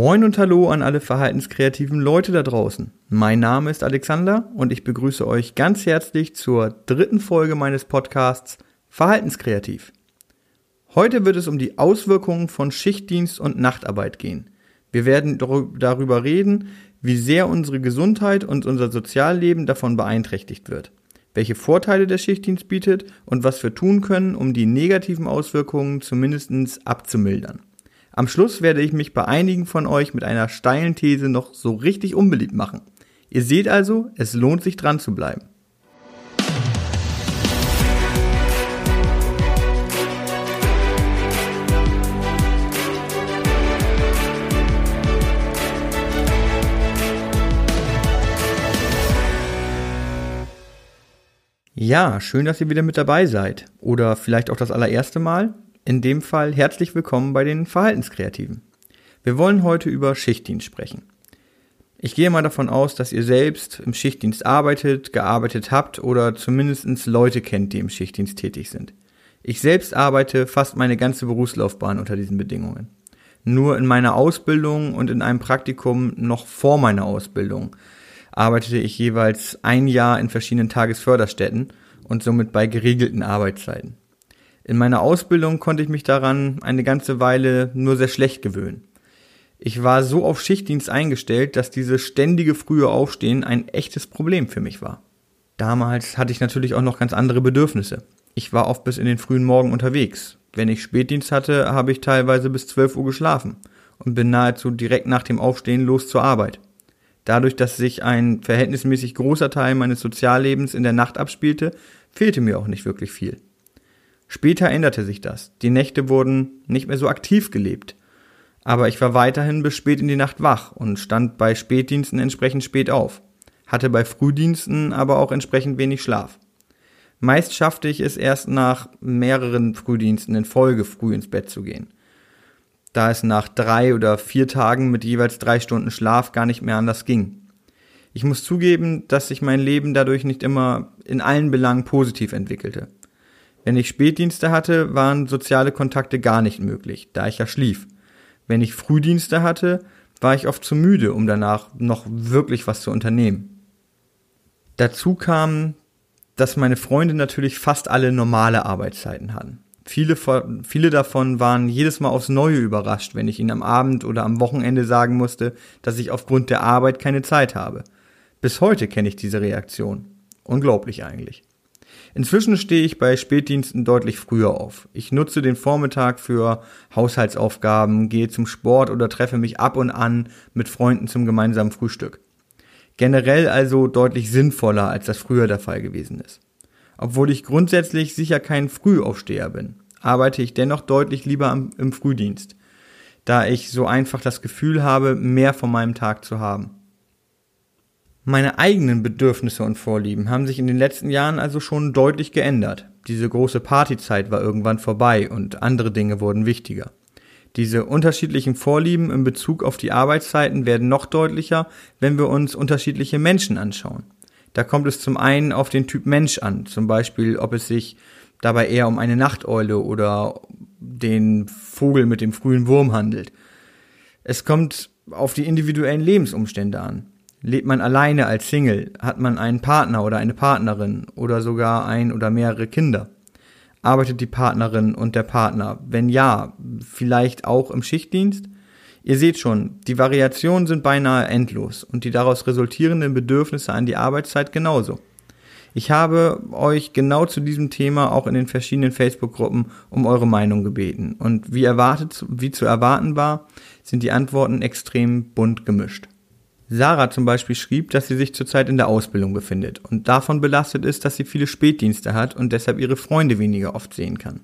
Moin und Hallo an alle verhaltenskreativen Leute da draußen. Mein Name ist Alexander und ich begrüße euch ganz herzlich zur dritten Folge meines Podcasts Verhaltenskreativ. Heute wird es um die Auswirkungen von Schichtdienst und Nachtarbeit gehen. Wir werden darüber reden, wie sehr unsere Gesundheit und unser Sozialleben davon beeinträchtigt wird, welche Vorteile der Schichtdienst bietet und was wir tun können, um die negativen Auswirkungen zumindest abzumildern. Am Schluss werde ich mich bei einigen von euch mit einer steilen These noch so richtig unbeliebt machen. Ihr seht also, es lohnt sich dran zu bleiben. Ja, schön, dass ihr wieder mit dabei seid. Oder vielleicht auch das allererste Mal. In dem Fall herzlich willkommen bei den Verhaltenskreativen. Wir wollen heute über Schichtdienst sprechen. Ich gehe mal davon aus, dass ihr selbst im Schichtdienst arbeitet, gearbeitet habt oder zumindest Leute kennt, die im Schichtdienst tätig sind. Ich selbst arbeite fast meine ganze Berufslaufbahn unter diesen Bedingungen. Nur in meiner Ausbildung und in einem Praktikum noch vor meiner Ausbildung arbeitete ich jeweils ein Jahr in verschiedenen Tagesförderstätten und somit bei geregelten Arbeitszeiten. In meiner Ausbildung konnte ich mich daran eine ganze Weile nur sehr schlecht gewöhnen. Ich war so auf Schichtdienst eingestellt, dass dieses ständige frühe Aufstehen ein echtes Problem für mich war. Damals hatte ich natürlich auch noch ganz andere Bedürfnisse. Ich war oft bis in den frühen Morgen unterwegs. Wenn ich Spätdienst hatte, habe ich teilweise bis 12 Uhr geschlafen und bin nahezu direkt nach dem Aufstehen los zur Arbeit. Dadurch, dass sich ein verhältnismäßig großer Teil meines Soziallebens in der Nacht abspielte, fehlte mir auch nicht wirklich viel. Später änderte sich das. Die Nächte wurden nicht mehr so aktiv gelebt. Aber ich war weiterhin bis spät in die Nacht wach und stand bei Spätdiensten entsprechend spät auf, hatte bei Frühdiensten aber auch entsprechend wenig Schlaf. Meist schaffte ich es erst nach mehreren Frühdiensten in Folge früh ins Bett zu gehen. Da es nach drei oder vier Tagen mit jeweils drei Stunden Schlaf gar nicht mehr anders ging. Ich muss zugeben, dass sich mein Leben dadurch nicht immer in allen Belangen positiv entwickelte. Wenn ich Spätdienste hatte, waren soziale Kontakte gar nicht möglich, da ich ja schlief. Wenn ich Frühdienste hatte, war ich oft zu müde, um danach noch wirklich was zu unternehmen. Dazu kam, dass meine Freunde natürlich fast alle normale Arbeitszeiten hatten. Viele, viele davon waren jedes Mal aufs Neue überrascht, wenn ich ihnen am Abend oder am Wochenende sagen musste, dass ich aufgrund der Arbeit keine Zeit habe. Bis heute kenne ich diese Reaktion. Unglaublich eigentlich. Inzwischen stehe ich bei Spätdiensten deutlich früher auf. Ich nutze den Vormittag für Haushaltsaufgaben, gehe zum Sport oder treffe mich ab und an mit Freunden zum gemeinsamen Frühstück. Generell also deutlich sinnvoller, als das früher der Fall gewesen ist. Obwohl ich grundsätzlich sicher kein Frühaufsteher bin, arbeite ich dennoch deutlich lieber im Frühdienst, da ich so einfach das Gefühl habe, mehr von meinem Tag zu haben. Meine eigenen Bedürfnisse und Vorlieben haben sich in den letzten Jahren also schon deutlich geändert. Diese große Partyzeit war irgendwann vorbei und andere Dinge wurden wichtiger. Diese unterschiedlichen Vorlieben in Bezug auf die Arbeitszeiten werden noch deutlicher, wenn wir uns unterschiedliche Menschen anschauen. Da kommt es zum einen auf den Typ Mensch an, zum Beispiel ob es sich dabei eher um eine Nachteule oder den Vogel mit dem frühen Wurm handelt. Es kommt auf die individuellen Lebensumstände an. Lebt man alleine als Single? Hat man einen Partner oder eine Partnerin oder sogar ein oder mehrere Kinder? Arbeitet die Partnerin und der Partner? Wenn ja, vielleicht auch im Schichtdienst? Ihr seht schon, die Variationen sind beinahe endlos und die daraus resultierenden Bedürfnisse an die Arbeitszeit genauso. Ich habe euch genau zu diesem Thema auch in den verschiedenen Facebook-Gruppen um eure Meinung gebeten und wie erwartet, wie zu erwarten war, sind die Antworten extrem bunt gemischt. Sarah zum Beispiel schrieb, dass sie sich zurzeit in der Ausbildung befindet und davon belastet ist, dass sie viele Spätdienste hat und deshalb ihre Freunde weniger oft sehen kann.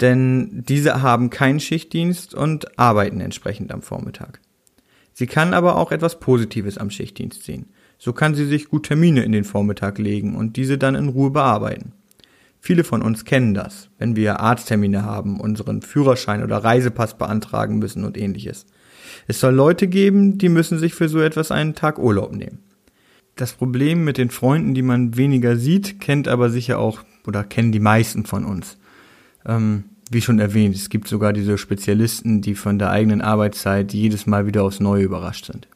Denn diese haben keinen Schichtdienst und arbeiten entsprechend am Vormittag. Sie kann aber auch etwas Positives am Schichtdienst sehen. So kann sie sich gut Termine in den Vormittag legen und diese dann in Ruhe bearbeiten. Viele von uns kennen das, wenn wir Arzttermine haben, unseren Führerschein oder Reisepass beantragen müssen und ähnliches. Es soll Leute geben, die müssen sich für so etwas einen Tag Urlaub nehmen. Das Problem mit den Freunden, die man weniger sieht, kennt aber sicher auch oder kennen die meisten von uns. Ähm, Wie schon erwähnt, es gibt sogar diese Spezialisten, die von der eigenen Arbeitszeit jedes Mal wieder aufs Neue überrascht sind.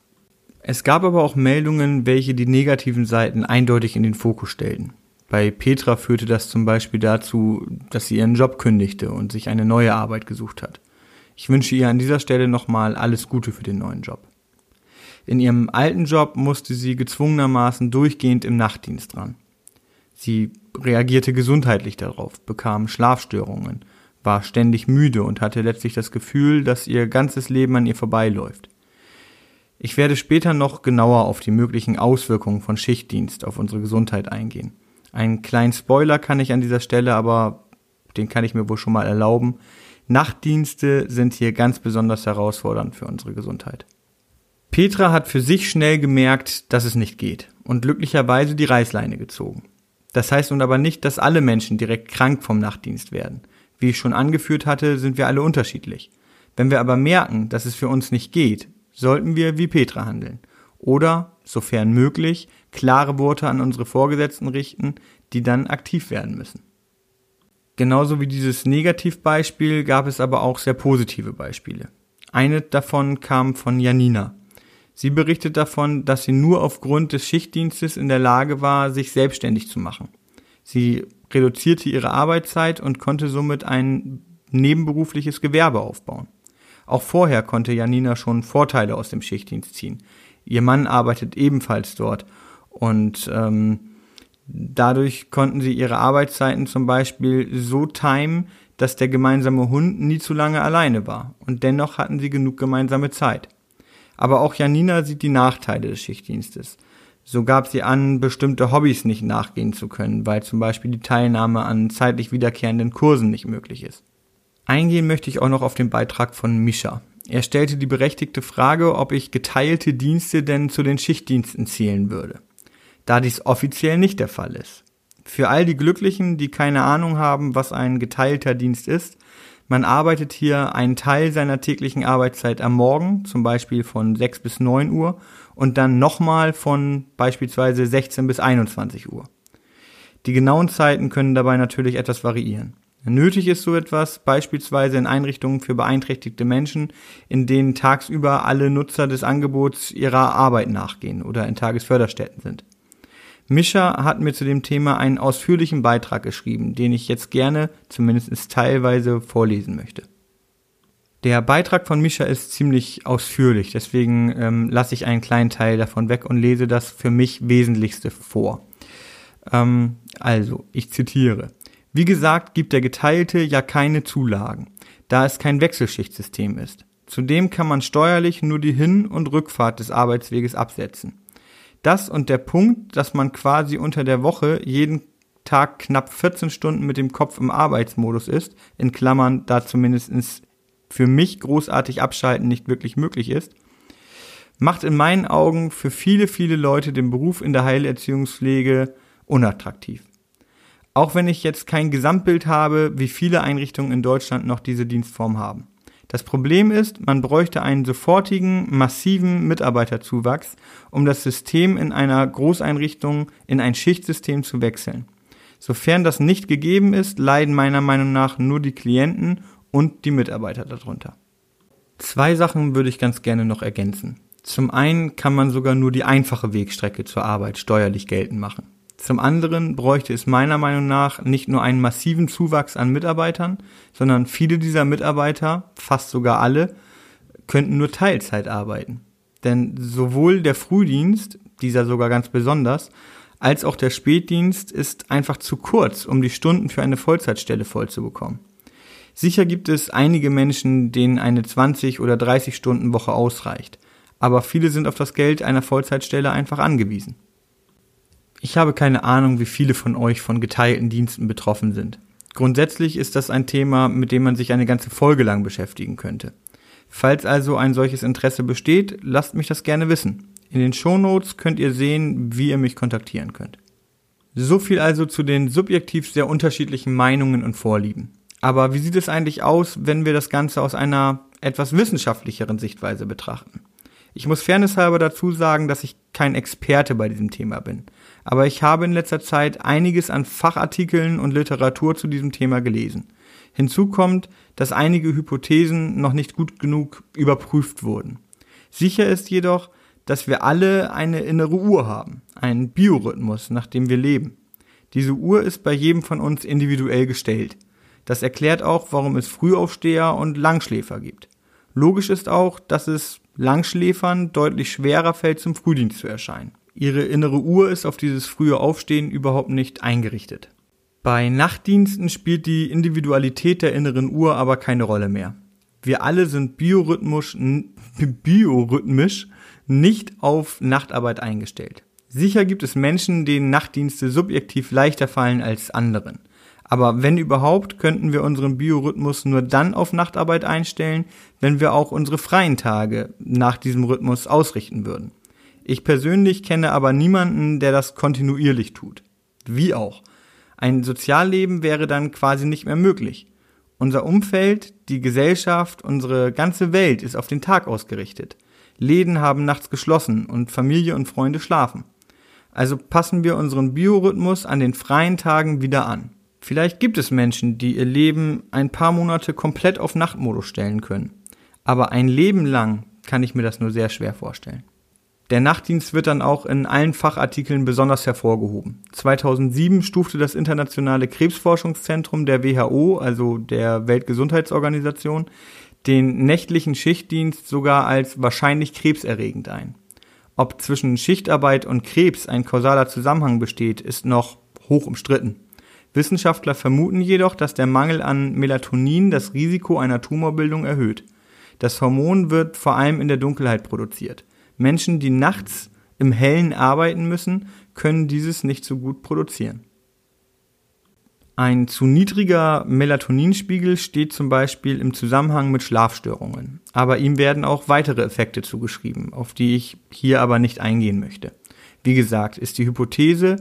Es gab aber auch Meldungen, welche die negativen Seiten eindeutig in den Fokus stellten. Bei Petra führte das zum Beispiel dazu, dass sie ihren Job kündigte und sich eine neue Arbeit gesucht hat. Ich wünsche ihr an dieser Stelle nochmal alles Gute für den neuen Job. In ihrem alten Job musste sie gezwungenermaßen durchgehend im Nachtdienst dran. Sie reagierte gesundheitlich darauf, bekam Schlafstörungen, war ständig müde und hatte letztlich das Gefühl, dass ihr ganzes Leben an ihr vorbeiläuft. Ich werde später noch genauer auf die möglichen Auswirkungen von Schichtdienst auf unsere Gesundheit eingehen. Einen kleinen Spoiler kann ich an dieser Stelle, aber den kann ich mir wohl schon mal erlauben. Nachtdienste sind hier ganz besonders herausfordernd für unsere Gesundheit. Petra hat für sich schnell gemerkt, dass es nicht geht und glücklicherweise die Reißleine gezogen. Das heißt nun aber nicht, dass alle Menschen direkt krank vom Nachtdienst werden. Wie ich schon angeführt hatte, sind wir alle unterschiedlich. Wenn wir aber merken, dass es für uns nicht geht, sollten wir wie Petra handeln. Oder, sofern möglich, klare Worte an unsere Vorgesetzten richten, die dann aktiv werden müssen. Genauso wie dieses Negativbeispiel gab es aber auch sehr positive Beispiele. Eine davon kam von Janina. Sie berichtet davon, dass sie nur aufgrund des Schichtdienstes in der Lage war, sich selbstständig zu machen. Sie reduzierte ihre Arbeitszeit und konnte somit ein nebenberufliches Gewerbe aufbauen. Auch vorher konnte Janina schon Vorteile aus dem Schichtdienst ziehen. Ihr Mann arbeitet ebenfalls dort und ähm, Dadurch konnten sie ihre Arbeitszeiten zum Beispiel so timen, dass der gemeinsame Hund nie zu lange alleine war. Und dennoch hatten sie genug gemeinsame Zeit. Aber auch Janina sieht die Nachteile des Schichtdienstes. So gab sie an, bestimmte Hobbys nicht nachgehen zu können, weil zum Beispiel die Teilnahme an zeitlich wiederkehrenden Kursen nicht möglich ist. Eingehen möchte ich auch noch auf den Beitrag von Mischa. Er stellte die berechtigte Frage, ob ich geteilte Dienste denn zu den Schichtdiensten zählen würde da dies offiziell nicht der Fall ist. Für all die Glücklichen, die keine Ahnung haben, was ein geteilter Dienst ist, man arbeitet hier einen Teil seiner täglichen Arbeitszeit am Morgen, zum Beispiel von 6 bis 9 Uhr, und dann nochmal von beispielsweise 16 bis 21 Uhr. Die genauen Zeiten können dabei natürlich etwas variieren. Nötig ist so etwas beispielsweise in Einrichtungen für beeinträchtigte Menschen, in denen tagsüber alle Nutzer des Angebots ihrer Arbeit nachgehen oder in Tagesförderstätten sind. Mischa hat mir zu dem Thema einen ausführlichen Beitrag geschrieben, den ich jetzt gerne, zumindest teilweise, vorlesen möchte. Der Beitrag von Mischa ist ziemlich ausführlich, deswegen ähm, lasse ich einen kleinen Teil davon weg und lese das für mich Wesentlichste vor. Ähm, also, ich zitiere. Wie gesagt, gibt der Geteilte ja keine Zulagen, da es kein Wechselschichtsystem ist. Zudem kann man steuerlich nur die Hin- und Rückfahrt des Arbeitsweges absetzen. Das und der Punkt, dass man quasi unter der Woche jeden Tag knapp 14 Stunden mit dem Kopf im Arbeitsmodus ist, in Klammern, da zumindest für mich großartig abschalten nicht wirklich möglich ist, macht in meinen Augen für viele, viele Leute den Beruf in der Heilerziehungspflege unattraktiv. Auch wenn ich jetzt kein Gesamtbild habe, wie viele Einrichtungen in Deutschland noch diese Dienstform haben. Das Problem ist, man bräuchte einen sofortigen, massiven Mitarbeiterzuwachs, um das System in einer Großeinrichtung in ein Schichtsystem zu wechseln. Sofern das nicht gegeben ist, leiden meiner Meinung nach nur die Klienten und die Mitarbeiter darunter. Zwei Sachen würde ich ganz gerne noch ergänzen. Zum einen kann man sogar nur die einfache Wegstrecke zur Arbeit steuerlich geltend machen. Zum anderen bräuchte es meiner Meinung nach nicht nur einen massiven Zuwachs an Mitarbeitern, sondern viele dieser Mitarbeiter, fast sogar alle, könnten nur Teilzeit arbeiten. Denn sowohl der Frühdienst, dieser sogar ganz besonders, als auch der Spätdienst ist einfach zu kurz, um die Stunden für eine Vollzeitstelle voll zu bekommen. Sicher gibt es einige Menschen, denen eine 20 oder 30 Stunden Woche ausreicht, aber viele sind auf das Geld einer Vollzeitstelle einfach angewiesen. Ich habe keine Ahnung, wie viele von euch von geteilten Diensten betroffen sind. Grundsätzlich ist das ein Thema, mit dem man sich eine ganze Folge lang beschäftigen könnte. Falls also ein solches Interesse besteht, lasst mich das gerne wissen. In den Shownotes könnt ihr sehen, wie ihr mich kontaktieren könnt. So viel also zu den subjektiv sehr unterschiedlichen Meinungen und Vorlieben. Aber wie sieht es eigentlich aus, wenn wir das Ganze aus einer etwas wissenschaftlicheren Sichtweise betrachten? Ich muss fairnesshalber dazu sagen, dass ich kein Experte bei diesem Thema bin. Aber ich habe in letzter Zeit einiges an Fachartikeln und Literatur zu diesem Thema gelesen. Hinzu kommt, dass einige Hypothesen noch nicht gut genug überprüft wurden. Sicher ist jedoch, dass wir alle eine innere Uhr haben, einen Biorhythmus, nach dem wir leben. Diese Uhr ist bei jedem von uns individuell gestellt. Das erklärt auch, warum es Frühaufsteher und Langschläfer gibt. Logisch ist auch, dass es Langschläfern deutlich schwerer fällt, zum Frühdienst zu erscheinen. Ihre innere Uhr ist auf dieses frühe Aufstehen überhaupt nicht eingerichtet. Bei Nachtdiensten spielt die Individualität der inneren Uhr aber keine Rolle mehr. Wir alle sind biorhythmisch, biorhythmisch nicht auf Nachtarbeit eingestellt. Sicher gibt es Menschen, denen Nachtdienste subjektiv leichter fallen als anderen. Aber wenn überhaupt, könnten wir unseren Biorhythmus nur dann auf Nachtarbeit einstellen, wenn wir auch unsere freien Tage nach diesem Rhythmus ausrichten würden. Ich persönlich kenne aber niemanden, der das kontinuierlich tut. Wie auch. Ein Sozialleben wäre dann quasi nicht mehr möglich. Unser Umfeld, die Gesellschaft, unsere ganze Welt ist auf den Tag ausgerichtet. Läden haben nachts geschlossen und Familie und Freunde schlafen. Also passen wir unseren Biorhythmus an den freien Tagen wieder an. Vielleicht gibt es Menschen, die ihr Leben ein paar Monate komplett auf Nachtmodus stellen können. Aber ein Leben lang kann ich mir das nur sehr schwer vorstellen. Der Nachtdienst wird dann auch in allen Fachartikeln besonders hervorgehoben. 2007 stufte das Internationale Krebsforschungszentrum der WHO, also der Weltgesundheitsorganisation, den nächtlichen Schichtdienst sogar als wahrscheinlich krebserregend ein. Ob zwischen Schichtarbeit und Krebs ein kausaler Zusammenhang besteht, ist noch hoch umstritten. Wissenschaftler vermuten jedoch, dass der Mangel an Melatonin das Risiko einer Tumorbildung erhöht. Das Hormon wird vor allem in der Dunkelheit produziert. Menschen, die nachts im Hellen arbeiten müssen, können dieses nicht so gut produzieren. Ein zu niedriger Melatoninspiegel steht zum Beispiel im Zusammenhang mit Schlafstörungen, aber ihm werden auch weitere Effekte zugeschrieben, auf die ich hier aber nicht eingehen möchte. Wie gesagt, ist die Hypothese,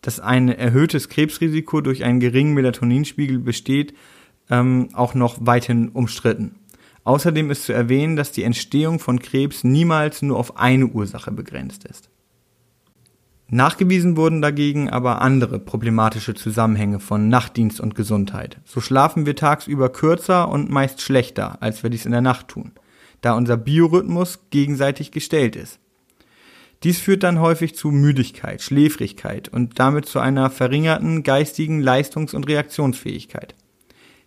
dass ein erhöhtes Krebsrisiko durch einen geringen Melatoninspiegel besteht, ähm, auch noch weiterhin umstritten. Außerdem ist zu erwähnen, dass die Entstehung von Krebs niemals nur auf eine Ursache begrenzt ist. Nachgewiesen wurden dagegen aber andere problematische Zusammenhänge von Nachtdienst und Gesundheit. So schlafen wir tagsüber kürzer und meist schlechter, als wir dies in der Nacht tun, da unser Biorhythmus gegenseitig gestellt ist. Dies führt dann häufig zu Müdigkeit, Schläfrigkeit und damit zu einer verringerten geistigen Leistungs- und Reaktionsfähigkeit.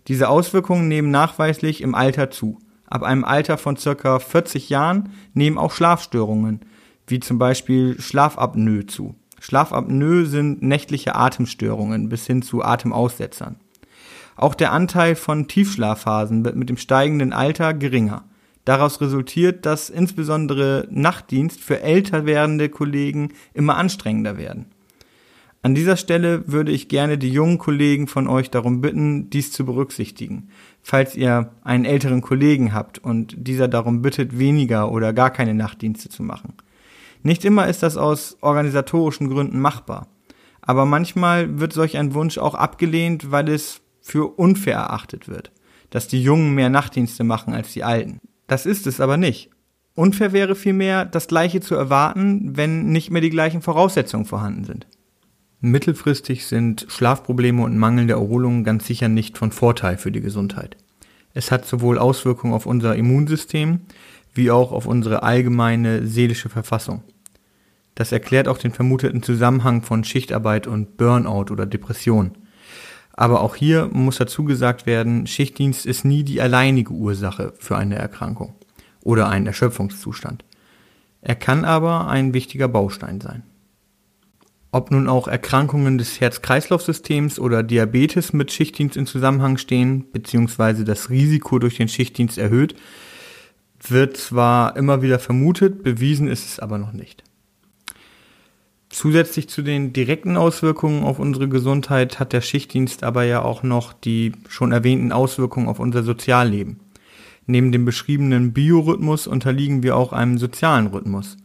Diese Auswirkungen nehmen nachweislich im Alter zu. Ab einem Alter von circa 40 Jahren nehmen auch Schlafstörungen, wie zum Beispiel Schlafapnoe zu. Schlafapnoe sind nächtliche Atemstörungen bis hin zu Atemaussetzern. Auch der Anteil von Tiefschlafphasen wird mit dem steigenden Alter geringer. Daraus resultiert, dass insbesondere Nachtdienst für älter werdende Kollegen immer anstrengender werden. An dieser Stelle würde ich gerne die jungen Kollegen von euch darum bitten, dies zu berücksichtigen. Falls ihr einen älteren Kollegen habt und dieser darum bittet, weniger oder gar keine Nachtdienste zu machen. Nicht immer ist das aus organisatorischen Gründen machbar. Aber manchmal wird solch ein Wunsch auch abgelehnt, weil es für unfair erachtet wird, dass die Jungen mehr Nachtdienste machen als die Alten. Das ist es aber nicht. Unfair wäre vielmehr, das Gleiche zu erwarten, wenn nicht mehr die gleichen Voraussetzungen vorhanden sind. Mittelfristig sind Schlafprobleme und mangelnde Erholung ganz sicher nicht von Vorteil für die Gesundheit. Es hat sowohl Auswirkungen auf unser Immunsystem wie auch auf unsere allgemeine seelische Verfassung. Das erklärt auch den vermuteten Zusammenhang von Schichtarbeit und Burnout oder Depression. Aber auch hier muss dazu gesagt werden, Schichtdienst ist nie die alleinige Ursache für eine Erkrankung oder einen Erschöpfungszustand. Er kann aber ein wichtiger Baustein sein. Ob nun auch Erkrankungen des Herz-Kreislauf-Systems oder Diabetes mit Schichtdienst in Zusammenhang stehen, beziehungsweise das Risiko durch den Schichtdienst erhöht, wird zwar immer wieder vermutet, bewiesen ist es aber noch nicht. Zusätzlich zu den direkten Auswirkungen auf unsere Gesundheit hat der Schichtdienst aber ja auch noch die schon erwähnten Auswirkungen auf unser Sozialleben. Neben dem beschriebenen Biorhythmus unterliegen wir auch einem sozialen Rhythmus.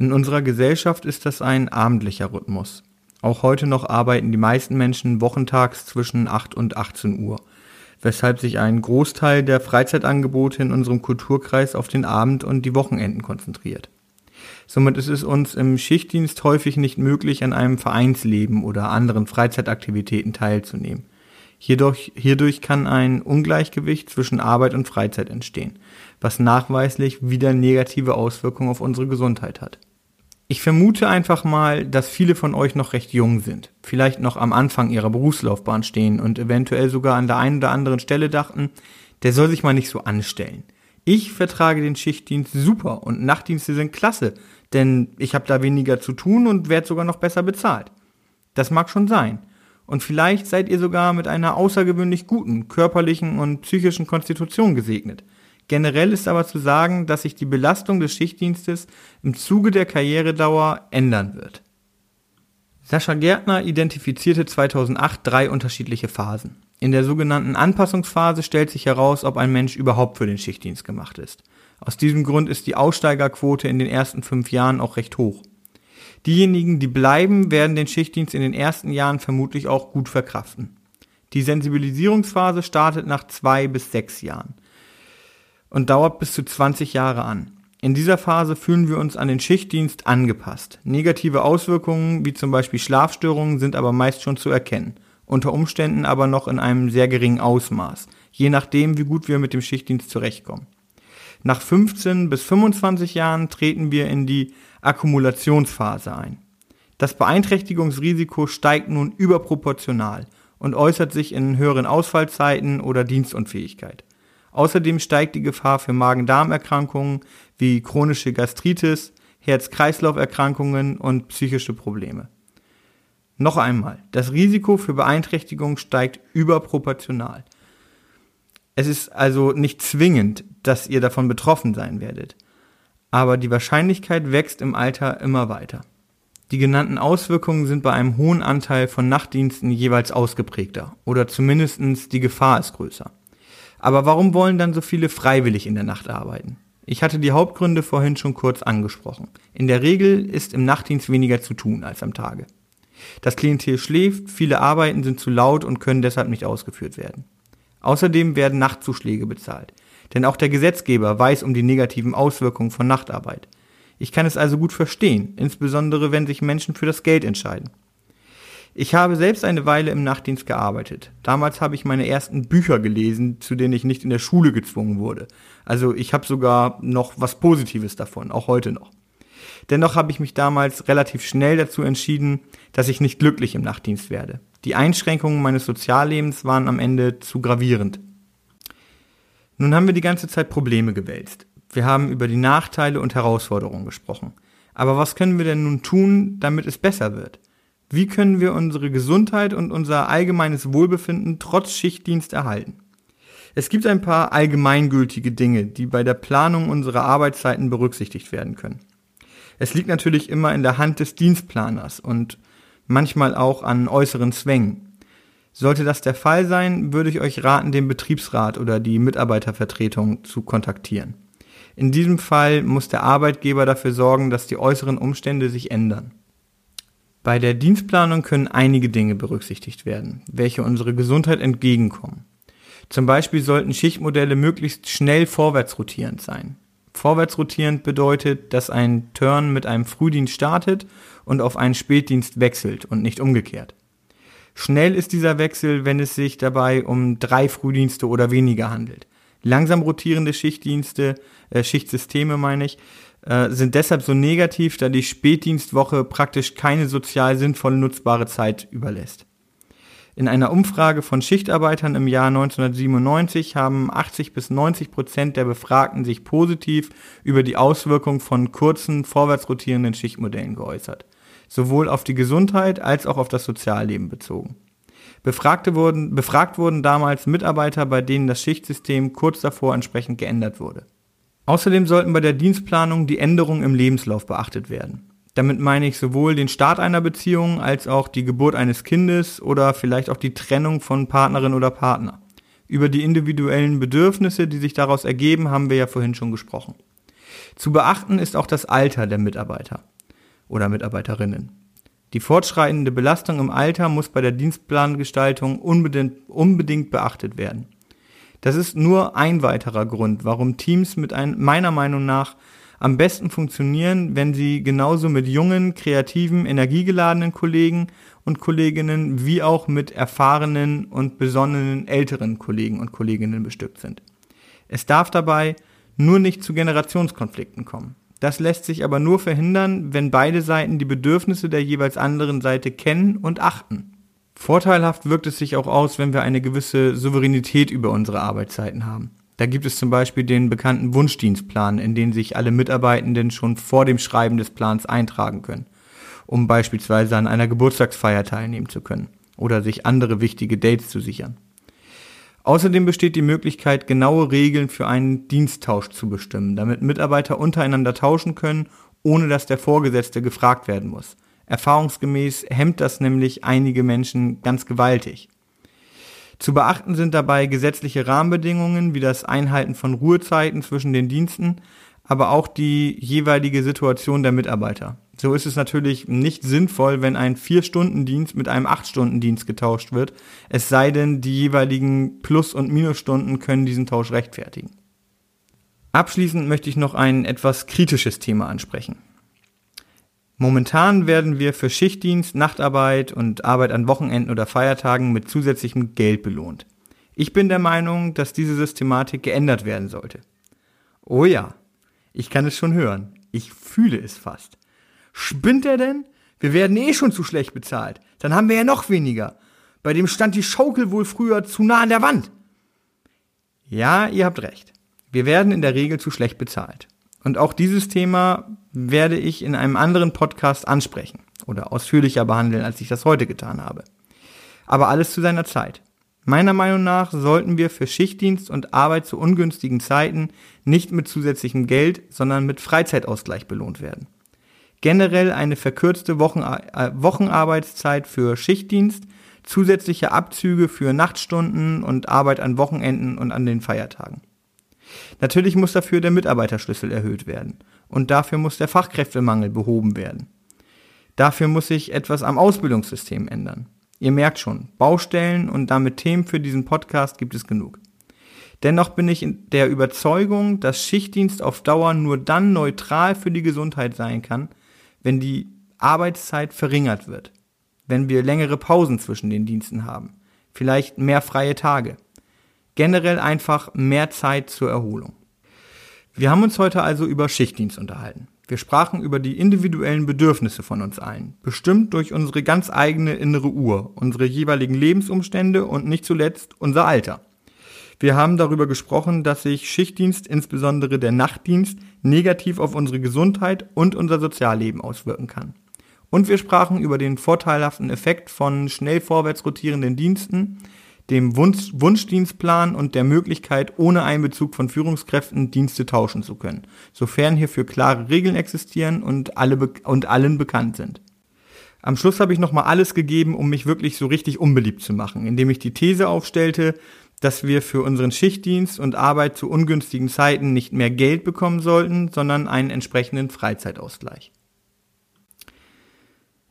In unserer Gesellschaft ist das ein abendlicher Rhythmus. Auch heute noch arbeiten die meisten Menschen wochentags zwischen 8 und 18 Uhr, weshalb sich ein Großteil der Freizeitangebote in unserem Kulturkreis auf den Abend und die Wochenenden konzentriert. Somit ist es uns im Schichtdienst häufig nicht möglich, an einem Vereinsleben oder anderen Freizeitaktivitäten teilzunehmen. Hierdurch, hierdurch kann ein Ungleichgewicht zwischen Arbeit und Freizeit entstehen, was nachweislich wieder negative Auswirkungen auf unsere Gesundheit hat. Ich vermute einfach mal, dass viele von euch noch recht jung sind, vielleicht noch am Anfang ihrer Berufslaufbahn stehen und eventuell sogar an der einen oder anderen Stelle dachten, der soll sich mal nicht so anstellen. Ich vertrage den Schichtdienst super und Nachtdienste sind klasse, denn ich habe da weniger zu tun und werde sogar noch besser bezahlt. Das mag schon sein. Und vielleicht seid ihr sogar mit einer außergewöhnlich guten körperlichen und psychischen Konstitution gesegnet. Generell ist aber zu sagen, dass sich die Belastung des Schichtdienstes im Zuge der Karrieredauer ändern wird. Sascha Gärtner identifizierte 2008 drei unterschiedliche Phasen. In der sogenannten Anpassungsphase stellt sich heraus, ob ein Mensch überhaupt für den Schichtdienst gemacht ist. Aus diesem Grund ist die Aussteigerquote in den ersten fünf Jahren auch recht hoch. Diejenigen, die bleiben, werden den Schichtdienst in den ersten Jahren vermutlich auch gut verkraften. Die Sensibilisierungsphase startet nach zwei bis sechs Jahren und dauert bis zu 20 Jahre an. In dieser Phase fühlen wir uns an den Schichtdienst angepasst. Negative Auswirkungen wie zum Beispiel Schlafstörungen sind aber meist schon zu erkennen, unter Umständen aber noch in einem sehr geringen Ausmaß, je nachdem, wie gut wir mit dem Schichtdienst zurechtkommen. Nach 15 bis 25 Jahren treten wir in die Akkumulationsphase ein. Das Beeinträchtigungsrisiko steigt nun überproportional und äußert sich in höheren Ausfallzeiten oder Dienstunfähigkeit. Außerdem steigt die Gefahr für Magen-Darm-Erkrankungen wie chronische Gastritis, Herz-Kreislauf-Erkrankungen und psychische Probleme. Noch einmal, das Risiko für Beeinträchtigung steigt überproportional. Es ist also nicht zwingend, dass ihr davon betroffen sein werdet, aber die Wahrscheinlichkeit wächst im Alter immer weiter. Die genannten Auswirkungen sind bei einem hohen Anteil von Nachtdiensten jeweils ausgeprägter oder zumindest die Gefahr ist größer. Aber warum wollen dann so viele freiwillig in der Nacht arbeiten? Ich hatte die Hauptgründe vorhin schon kurz angesprochen. In der Regel ist im Nachtdienst weniger zu tun als am Tage. Das Klientel schläft, viele Arbeiten sind zu laut und können deshalb nicht ausgeführt werden. Außerdem werden Nachtzuschläge bezahlt. Denn auch der Gesetzgeber weiß um die negativen Auswirkungen von Nachtarbeit. Ich kann es also gut verstehen, insbesondere wenn sich Menschen für das Geld entscheiden. Ich habe selbst eine Weile im Nachtdienst gearbeitet. Damals habe ich meine ersten Bücher gelesen, zu denen ich nicht in der Schule gezwungen wurde. Also ich habe sogar noch was Positives davon, auch heute noch. Dennoch habe ich mich damals relativ schnell dazu entschieden, dass ich nicht glücklich im Nachtdienst werde. Die Einschränkungen meines Soziallebens waren am Ende zu gravierend. Nun haben wir die ganze Zeit Probleme gewälzt. Wir haben über die Nachteile und Herausforderungen gesprochen. Aber was können wir denn nun tun, damit es besser wird? Wie können wir unsere Gesundheit und unser allgemeines Wohlbefinden trotz Schichtdienst erhalten? Es gibt ein paar allgemeingültige Dinge, die bei der Planung unserer Arbeitszeiten berücksichtigt werden können. Es liegt natürlich immer in der Hand des Dienstplaners und manchmal auch an äußeren Zwängen. Sollte das der Fall sein, würde ich euch raten, den Betriebsrat oder die Mitarbeitervertretung zu kontaktieren. In diesem Fall muss der Arbeitgeber dafür sorgen, dass die äußeren Umstände sich ändern. Bei der Dienstplanung können einige Dinge berücksichtigt werden, welche unsere Gesundheit entgegenkommen. Zum Beispiel sollten Schichtmodelle möglichst schnell vorwärtsrotierend sein. Vorwärtsrotierend bedeutet, dass ein Turn mit einem Frühdienst startet und auf einen Spätdienst wechselt und nicht umgekehrt. Schnell ist dieser Wechsel, wenn es sich dabei um drei Frühdienste oder weniger handelt. Langsam rotierende Schichtdienste, äh, Schichtsysteme meine ich, äh, sind deshalb so negativ, da die Spätdienstwoche praktisch keine sozial sinnvoll nutzbare Zeit überlässt. In einer Umfrage von Schichtarbeitern im Jahr 1997 haben 80 bis 90 Prozent der Befragten sich positiv über die Auswirkung von kurzen, vorwärts rotierenden Schichtmodellen geäußert, sowohl auf die Gesundheit als auch auf das Sozialleben bezogen. Befragte wurden, befragt wurden damals Mitarbeiter, bei denen das Schichtsystem kurz davor entsprechend geändert wurde. Außerdem sollten bei der Dienstplanung die Änderungen im Lebenslauf beachtet werden. Damit meine ich sowohl den Start einer Beziehung als auch die Geburt eines Kindes oder vielleicht auch die Trennung von Partnerin oder Partner. Über die individuellen Bedürfnisse, die sich daraus ergeben, haben wir ja vorhin schon gesprochen. Zu beachten ist auch das Alter der Mitarbeiter oder Mitarbeiterinnen. Die fortschreitende Belastung im Alter muss bei der Dienstplangestaltung unbedingt, unbedingt beachtet werden. Das ist nur ein weiterer Grund, warum Teams mit ein, meiner Meinung nach am besten funktionieren, wenn sie genauso mit jungen, kreativen, energiegeladenen Kollegen und Kolleginnen wie auch mit erfahrenen und besonnenen älteren Kollegen und Kolleginnen bestückt sind. Es darf dabei nur nicht zu Generationskonflikten kommen. Das lässt sich aber nur verhindern, wenn beide Seiten die Bedürfnisse der jeweils anderen Seite kennen und achten. Vorteilhaft wirkt es sich auch aus, wenn wir eine gewisse Souveränität über unsere Arbeitszeiten haben. Da gibt es zum Beispiel den bekannten Wunschdienstplan, in den sich alle Mitarbeitenden schon vor dem Schreiben des Plans eintragen können, um beispielsweise an einer Geburtstagsfeier teilnehmen zu können oder sich andere wichtige Dates zu sichern. Außerdem besteht die Möglichkeit, genaue Regeln für einen Diensttausch zu bestimmen, damit Mitarbeiter untereinander tauschen können, ohne dass der Vorgesetzte gefragt werden muss. Erfahrungsgemäß hemmt das nämlich einige Menschen ganz gewaltig. Zu beachten sind dabei gesetzliche Rahmenbedingungen wie das Einhalten von Ruhezeiten zwischen den Diensten, aber auch die jeweilige Situation der Mitarbeiter. So ist es natürlich nicht sinnvoll, wenn ein 4-Stunden-Dienst mit einem 8-Stunden-Dienst getauscht wird, es sei denn, die jeweiligen Plus- und Minusstunden können diesen Tausch rechtfertigen. Abschließend möchte ich noch ein etwas kritisches Thema ansprechen. Momentan werden wir für Schichtdienst, Nachtarbeit und Arbeit an Wochenenden oder Feiertagen mit zusätzlichem Geld belohnt. Ich bin der Meinung, dass diese Systematik geändert werden sollte. Oh ja, ich kann es schon hören. Ich fühle es fast. Spinnt er denn? Wir werden eh schon zu schlecht bezahlt. Dann haben wir ja noch weniger. Bei dem stand die Schaukel wohl früher zu nah an der Wand. Ja, ihr habt recht. Wir werden in der Regel zu schlecht bezahlt. Und auch dieses Thema werde ich in einem anderen Podcast ansprechen oder ausführlicher behandeln, als ich das heute getan habe. Aber alles zu seiner Zeit. Meiner Meinung nach sollten wir für Schichtdienst und Arbeit zu ungünstigen Zeiten nicht mit zusätzlichem Geld, sondern mit Freizeitausgleich belohnt werden. Generell eine verkürzte Wochen, äh, Wochenarbeitszeit für Schichtdienst, zusätzliche Abzüge für Nachtstunden und Arbeit an Wochenenden und an den Feiertagen. Natürlich muss dafür der Mitarbeiterschlüssel erhöht werden und dafür muss der Fachkräftemangel behoben werden. Dafür muss sich etwas am Ausbildungssystem ändern. Ihr merkt schon, Baustellen und damit Themen für diesen Podcast gibt es genug. Dennoch bin ich der Überzeugung, dass Schichtdienst auf Dauer nur dann neutral für die Gesundheit sein kann, wenn die Arbeitszeit verringert wird, wenn wir längere Pausen zwischen den Diensten haben, vielleicht mehr freie Tage generell einfach mehr Zeit zur Erholung. Wir haben uns heute also über Schichtdienst unterhalten. Wir sprachen über die individuellen Bedürfnisse von uns allen, bestimmt durch unsere ganz eigene innere Uhr, unsere jeweiligen Lebensumstände und nicht zuletzt unser Alter. Wir haben darüber gesprochen, dass sich Schichtdienst, insbesondere der Nachtdienst, negativ auf unsere Gesundheit und unser Sozialleben auswirken kann. Und wir sprachen über den vorteilhaften Effekt von schnell vorwärts rotierenden Diensten, dem Wunsch, Wunschdienstplan und der Möglichkeit, ohne Einbezug von Führungskräften Dienste tauschen zu können, sofern hierfür klare Regeln existieren und, alle und allen bekannt sind. Am Schluss habe ich nochmal alles gegeben, um mich wirklich so richtig unbeliebt zu machen, indem ich die These aufstellte, dass wir für unseren Schichtdienst und Arbeit zu ungünstigen Zeiten nicht mehr Geld bekommen sollten, sondern einen entsprechenden Freizeitausgleich.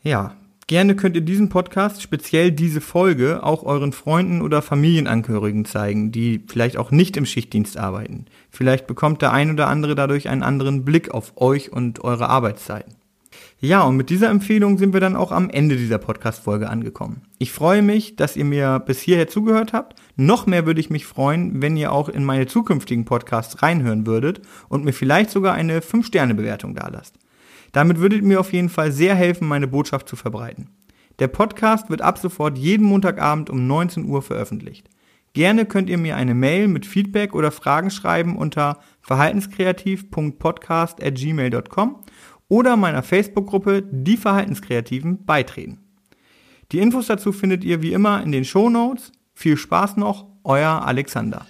Ja, Gerne könnt ihr diesen Podcast, speziell diese Folge, auch euren Freunden oder Familienangehörigen zeigen, die vielleicht auch nicht im Schichtdienst arbeiten. Vielleicht bekommt der ein oder andere dadurch einen anderen Blick auf euch und eure Arbeitszeiten. Ja, und mit dieser Empfehlung sind wir dann auch am Ende dieser Podcast-Folge angekommen. Ich freue mich, dass ihr mir bis hierher zugehört habt. Noch mehr würde ich mich freuen, wenn ihr auch in meine zukünftigen Podcasts reinhören würdet und mir vielleicht sogar eine 5-Sterne-Bewertung dalasst. Damit würdet ihr mir auf jeden Fall sehr helfen, meine Botschaft zu verbreiten. Der Podcast wird ab sofort jeden Montagabend um 19 Uhr veröffentlicht. Gerne könnt ihr mir eine Mail mit Feedback oder Fragen schreiben unter verhaltenskreativ.podcast@gmail.com oder meiner Facebook-Gruppe Die Verhaltenskreativen beitreten. Die Infos dazu findet ihr wie immer in den Show Notes. Viel Spaß noch, euer Alexander.